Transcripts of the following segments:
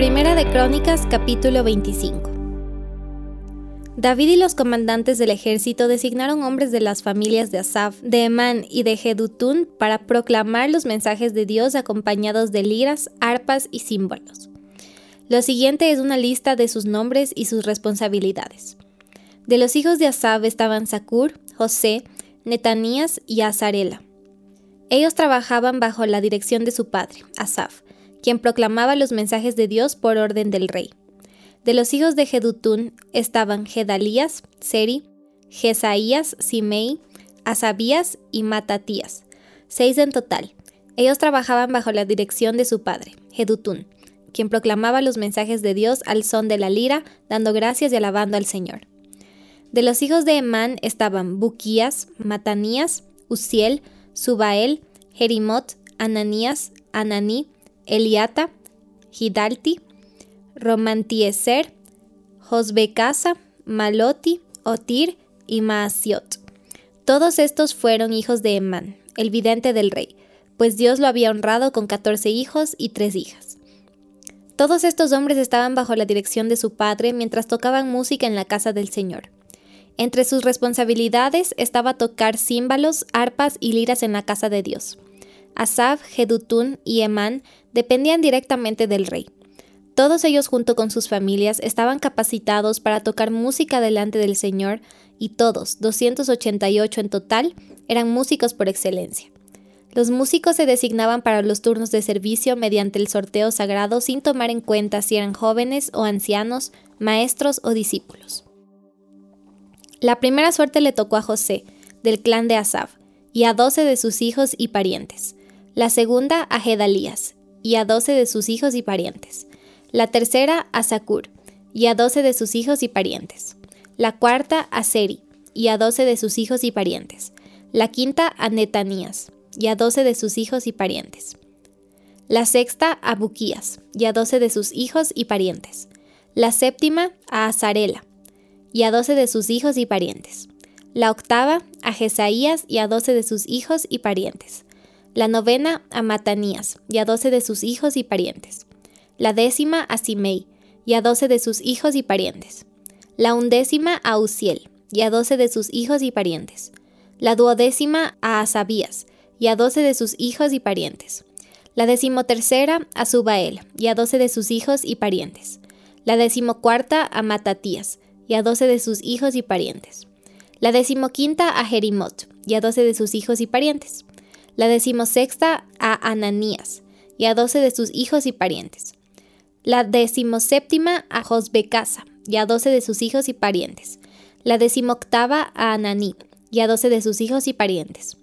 Primera de Crónicas capítulo 25 David y los comandantes del ejército designaron hombres de las familias de Asaf, de Emán y de Jedutún para proclamar los mensajes de Dios acompañados de liras, arpas y símbolos. Lo siguiente es una lista de sus nombres y sus responsabilidades. De los hijos de Asaf estaban Sacur, José, Netanías y Azarela. Ellos trabajaban bajo la dirección de su padre, Asaf, quien proclamaba los mensajes de Dios por orden del rey. De los hijos de Jedutún estaban Gedalías, Seri, Jesaías, Simei, Asabías y Matatías, seis en total. Ellos trabajaban bajo la dirección de su padre, Jedutún, quien proclamaba los mensajes de Dios al son de la lira, dando gracias y alabando al Señor. De los hijos de Emán estaban Buquías, Matanías, Uziel, Subael, Jerimot, Ananías, Ananí, Eliata, Hidalti, Romantieser, Josbecasa, Maloti, Otir y Maasiot. Todos estos fueron hijos de Emán, el vidente del rey, pues Dios lo había honrado con catorce hijos y tres hijas. Todos estos hombres estaban bajo la dirección de su padre mientras tocaban música en la casa del Señor. Entre sus responsabilidades estaba tocar címbalos, arpas y liras en la casa de Dios. Asaf, Jedutún y Emán dependían directamente del rey. Todos ellos junto con sus familias estaban capacitados para tocar música delante del Señor y todos, 288 en total, eran músicos por excelencia. Los músicos se designaban para los turnos de servicio mediante el sorteo sagrado sin tomar en cuenta si eran jóvenes o ancianos, maestros o discípulos. La primera suerte le tocó a José, del clan de Asaf, y a doce de sus hijos y parientes. La segunda a Gedalías, y a doce de sus hijos y parientes. La tercera a Sakur, y a doce de sus hijos y parientes, la cuarta a Seri, y a doce de sus hijos y parientes, la quinta a Netanías, y a doce de sus hijos y parientes, la sexta a Buquías, y a doce de sus hijos y parientes, la séptima a Azarela, y a doce de sus hijos y parientes, la octava a Jesaías y a doce de sus hijos y parientes, la novena a Matanías y a doce de sus hijos y parientes, la décima a Simei, y a doce de sus hijos y parientes, la undécima a Uziel, y a doce de sus hijos y parientes, la duodécima a Asabías, y a doce de sus hijos y parientes, la decimotercera a Subael, y a doce de sus hijos y parientes, la decimocuarta a Matatías, y a doce de sus hijos y parientes, la decimoquinta a Jerimot, y a doce de sus hijos y parientes, la decimosexta a Ananías, y a doce de sus hijos y parientes, la decimoséptima a Josbecasa y a doce de sus hijos y parientes, la decimoctava a Ananí y a doce de sus hijos y parientes,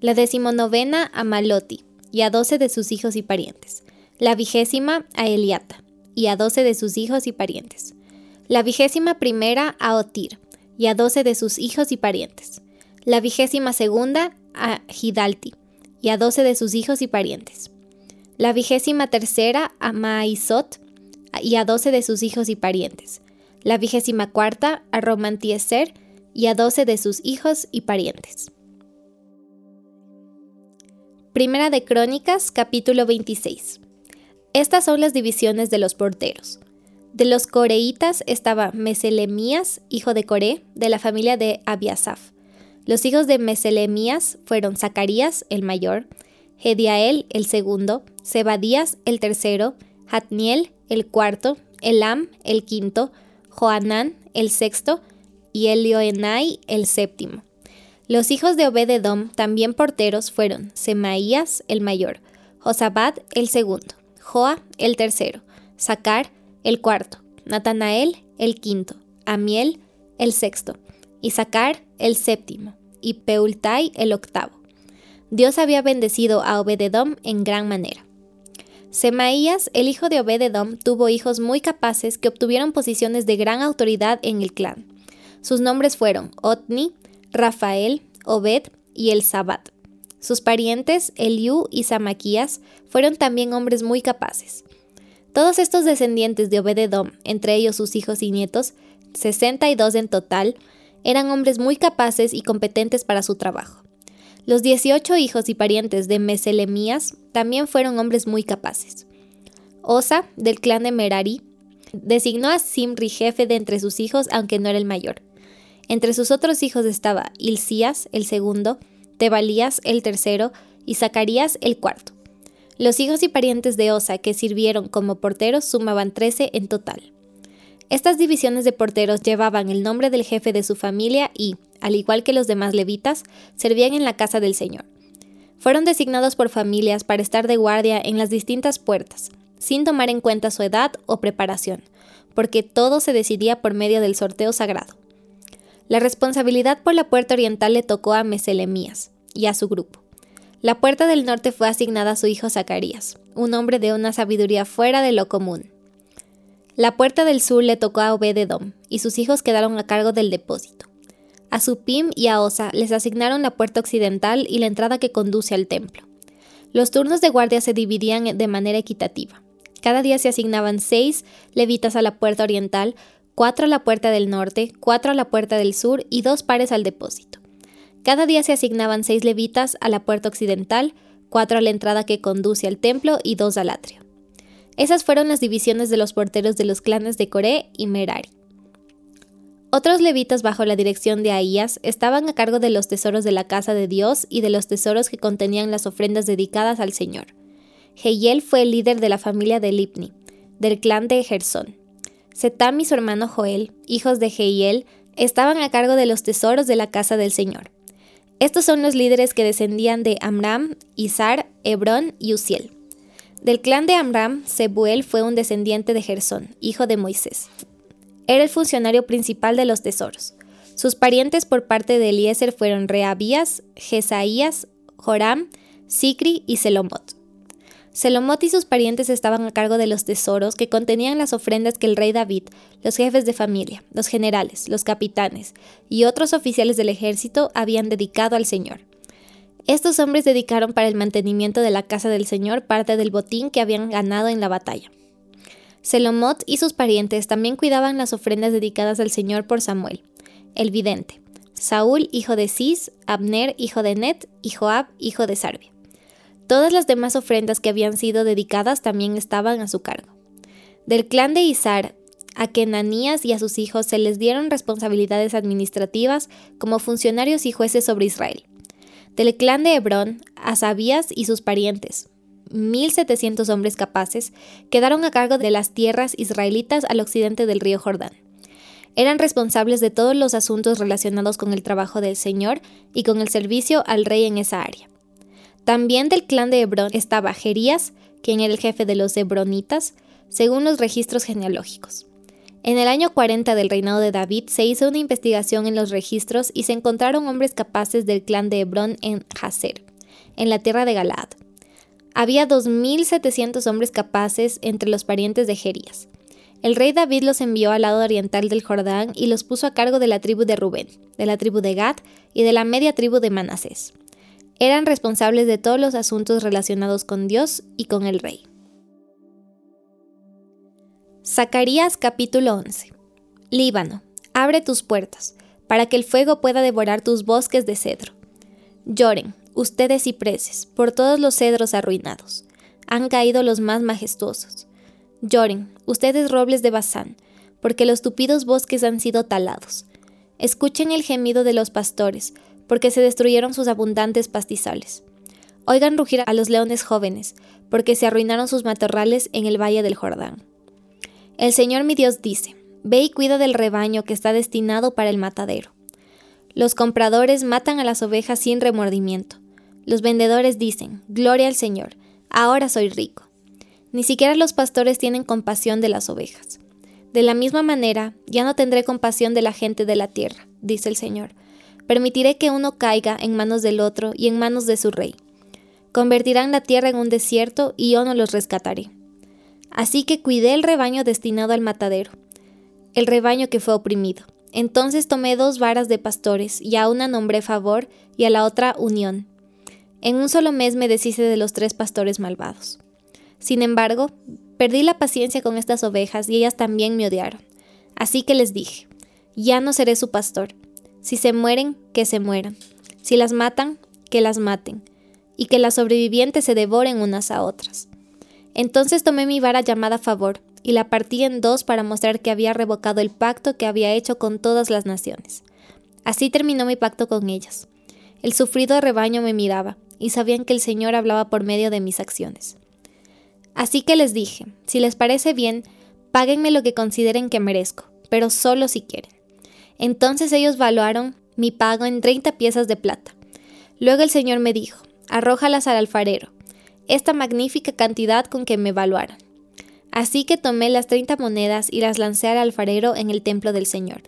la decimonovena a Maloti y a doce de sus hijos y parientes, la vigésima a Eliata y a doce de sus hijos y parientes, la vigésima primera a Otir y a doce de sus hijos y parientes, la vigésima segunda a Hidalti y a doce de sus hijos y parientes, la vigésima tercera a Maizot y a doce de sus hijos y parientes. La vigésima cuarta a Romantieser y a doce de sus hijos y parientes. Primera de Crónicas, capítulo 26. Estas son las divisiones de los porteros. De los coreitas estaba Meselemías, hijo de Coré, de la familia de Abiasaf. Los hijos de Meselemías fueron Zacarías, el mayor, Hediael, el segundo, Zebadías, el tercero, Hatniel, el cuarto, Elam, el quinto, Joanán, el sexto, y Elioenai, el séptimo. Los hijos de Obededom, también porteros, fueron Semaías, el mayor, Josabad, el segundo, Joa, el tercero, Sacar, el cuarto, Natanael, el quinto, Amiel, el sexto, Isaacar, el séptimo, y Peultai, el octavo. Dios había bendecido a Obededom en gran manera. Semaías, el hijo de Obededom, tuvo hijos muy capaces que obtuvieron posiciones de gran autoridad en el clan. Sus nombres fueron Otni, Rafael, Obed y el. Sus parientes, Eliú y Samaquías, fueron también hombres muy capaces. Todos estos descendientes de Obededom, entre ellos sus hijos y nietos, 62 en total, eran hombres muy capaces y competentes para su trabajo. Los 18 hijos y parientes de Meselemías también fueron hombres muy capaces. Osa, del clan de Merari, designó a Simri jefe de entre sus hijos, aunque no era el mayor. Entre sus otros hijos estaba Hilcías, el segundo, Tebalías, el tercero, y Zacarías, el cuarto. Los hijos y parientes de Osa que sirvieron como porteros sumaban trece en total. Estas divisiones de porteros llevaban el nombre del jefe de su familia y, al igual que los demás levitas, servían en la casa del Señor. Fueron designados por familias para estar de guardia en las distintas puertas, sin tomar en cuenta su edad o preparación, porque todo se decidía por medio del sorteo sagrado. La responsabilidad por la puerta oriental le tocó a Meselemías y a su grupo. La puerta del norte fue asignada a su hijo Zacarías, un hombre de una sabiduría fuera de lo común. La puerta del sur le tocó a Obededom, y sus hijos quedaron a cargo del depósito. A Supim y a Osa les asignaron la puerta occidental y la entrada que conduce al templo. Los turnos de guardia se dividían de manera equitativa. Cada día se asignaban seis levitas a la puerta oriental, cuatro a la puerta del norte, cuatro a la puerta del sur y dos pares al depósito. Cada día se asignaban seis levitas a la puerta occidental, cuatro a la entrada que conduce al templo y dos al atrio. Esas fueron las divisiones de los porteros de los clanes de Coré y Merari. Otros levitas bajo la dirección de Ahías estaban a cargo de los tesoros de la casa de Dios y de los tesoros que contenían las ofrendas dedicadas al Señor. Jehiel fue el líder de la familia de Lipni, del clan de Gersón. Setam y su hermano Joel, hijos de Jehiel, estaban a cargo de los tesoros de la casa del Señor. Estos son los líderes que descendían de Amram, Izar, Hebrón y Uziel. Del clan de Amram, Sebuel fue un descendiente de Gersón, hijo de Moisés. Era el funcionario principal de los tesoros. Sus parientes por parte de Eliezer fueron Reabías, Jesaías, Joram, Sicri y Selomot. Selomot y sus parientes estaban a cargo de los tesoros que contenían las ofrendas que el rey David, los jefes de familia, los generales, los capitanes y otros oficiales del ejército habían dedicado al Señor. Estos hombres dedicaron para el mantenimiento de la casa del Señor parte del botín que habían ganado en la batalla. Selomot y sus parientes también cuidaban las ofrendas dedicadas al Señor por Samuel, el vidente, Saúl, hijo de Cis, Abner, hijo de Net, y Joab, hijo de Sarbia. Todas las demás ofrendas que habían sido dedicadas también estaban a su cargo. Del clan de Isar, a Kenanías y a sus hijos se les dieron responsabilidades administrativas como funcionarios y jueces sobre Israel del clan de Hebrón, Asabías y sus parientes, 1.700 hombres capaces, quedaron a cargo de las tierras israelitas al occidente del río Jordán. Eran responsables de todos los asuntos relacionados con el trabajo del Señor y con el servicio al rey en esa área. También del clan de Hebrón estaba Jerías, quien era el jefe de los hebronitas, según los registros genealógicos. En el año 40 del reinado de David se hizo una investigación en los registros y se encontraron hombres capaces del clan de Hebrón en Hazer, en la tierra de Galaad. Había 2.700 hombres capaces entre los parientes de Jerías. El rey David los envió al lado oriental del Jordán y los puso a cargo de la tribu de Rubén, de la tribu de Gad y de la media tribu de Manasés. Eran responsables de todos los asuntos relacionados con Dios y con el rey. Zacarías capítulo 11 Líbano, abre tus puertas, para que el fuego pueda devorar tus bosques de cedro. Lloren, ustedes cipreses, por todos los cedros arruinados. Han caído los más majestuosos. Lloren, ustedes robles de Bazán, porque los tupidos bosques han sido talados. Escuchen el gemido de los pastores, porque se destruyeron sus abundantes pastizales. Oigan rugir a los leones jóvenes, porque se arruinaron sus matorrales en el valle del Jordán. El Señor mi Dios dice, Ve y cuida del rebaño que está destinado para el matadero. Los compradores matan a las ovejas sin remordimiento. Los vendedores dicen, Gloria al Señor, ahora soy rico. Ni siquiera los pastores tienen compasión de las ovejas. De la misma manera, ya no tendré compasión de la gente de la tierra, dice el Señor. Permitiré que uno caiga en manos del otro y en manos de su rey. Convertirán la tierra en un desierto y yo no los rescataré. Así que cuidé el rebaño destinado al matadero, el rebaño que fue oprimido. Entonces tomé dos varas de pastores, y a una nombré favor y a la otra unión. En un solo mes me deshice de los tres pastores malvados. Sin embargo, perdí la paciencia con estas ovejas y ellas también me odiaron. Así que les dije, ya no seré su pastor. Si se mueren, que se mueran. Si las matan, que las maten. Y que las sobrevivientes se devoren unas a otras. Entonces tomé mi vara llamada favor, y la partí en dos para mostrar que había revocado el pacto que había hecho con todas las naciones. Así terminó mi pacto con ellas. El sufrido rebaño me miraba, y sabían que el Señor hablaba por medio de mis acciones. Así que les dije, si les parece bien, páguenme lo que consideren que merezco, pero solo si quieren. Entonces ellos valuaron mi pago en 30 piezas de plata. Luego el Señor me dijo, arrójalas al alfarero, esta magnífica cantidad con que me evaluaron. Así que tomé las 30 monedas y las lancé al alfarero en el templo del Señor.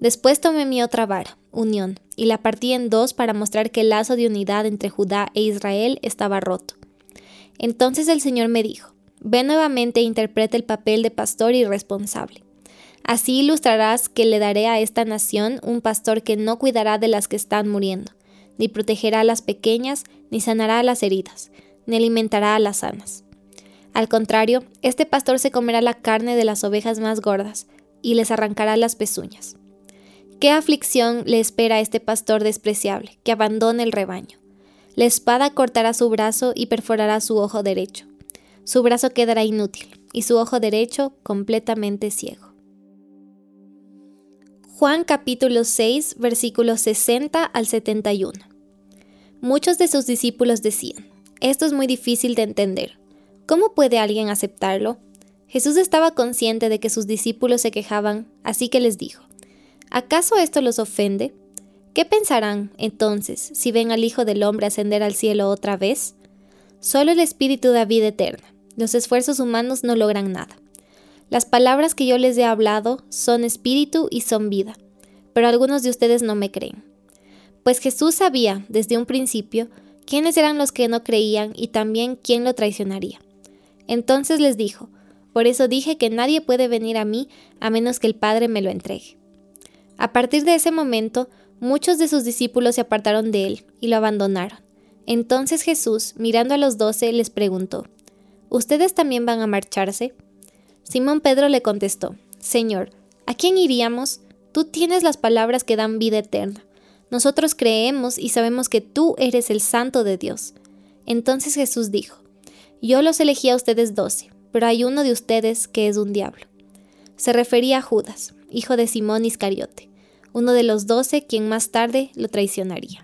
Después tomé mi otra vara, unión, y la partí en dos para mostrar que el lazo de unidad entre Judá e Israel estaba roto. Entonces el Señor me dijo, Ve nuevamente e interpreta el papel de pastor irresponsable. Así ilustrarás que le daré a esta nación un pastor que no cuidará de las que están muriendo, ni protegerá a las pequeñas, ni sanará a las heridas, ni alimentará a las sanas. Al contrario, este pastor se comerá la carne de las ovejas más gordas, y les arrancará las pezuñas. ¿Qué aflicción le espera a este pastor despreciable, que abandone el rebaño? La espada cortará su brazo y perforará su ojo derecho. Su brazo quedará inútil, y su ojo derecho completamente ciego. Juan capítulo 6 versículos 60 al 71. Muchos de sus discípulos decían, esto es muy difícil de entender. ¿Cómo puede alguien aceptarlo? Jesús estaba consciente de que sus discípulos se quejaban, así que les dijo, ¿acaso esto los ofende? ¿Qué pensarán, entonces, si ven al Hijo del Hombre ascender al cielo otra vez? Solo el Espíritu da vida eterna. Los esfuerzos humanos no logran nada. Las palabras que yo les he hablado son espíritu y son vida, pero algunos de ustedes no me creen. Pues Jesús sabía desde un principio quiénes eran los que no creían y también quién lo traicionaría. Entonces les dijo, por eso dije que nadie puede venir a mí a menos que el Padre me lo entregue. A partir de ese momento, muchos de sus discípulos se apartaron de él y lo abandonaron. Entonces Jesús, mirando a los doce, les preguntó, ¿Ustedes también van a marcharse? Simón Pedro le contestó, Señor, ¿a quién iríamos? Tú tienes las palabras que dan vida eterna. Nosotros creemos y sabemos que tú eres el Santo de Dios. Entonces Jesús dijo, Yo los elegí a ustedes doce, pero hay uno de ustedes que es un diablo. Se refería a Judas, hijo de Simón Iscariote, uno de los doce quien más tarde lo traicionaría.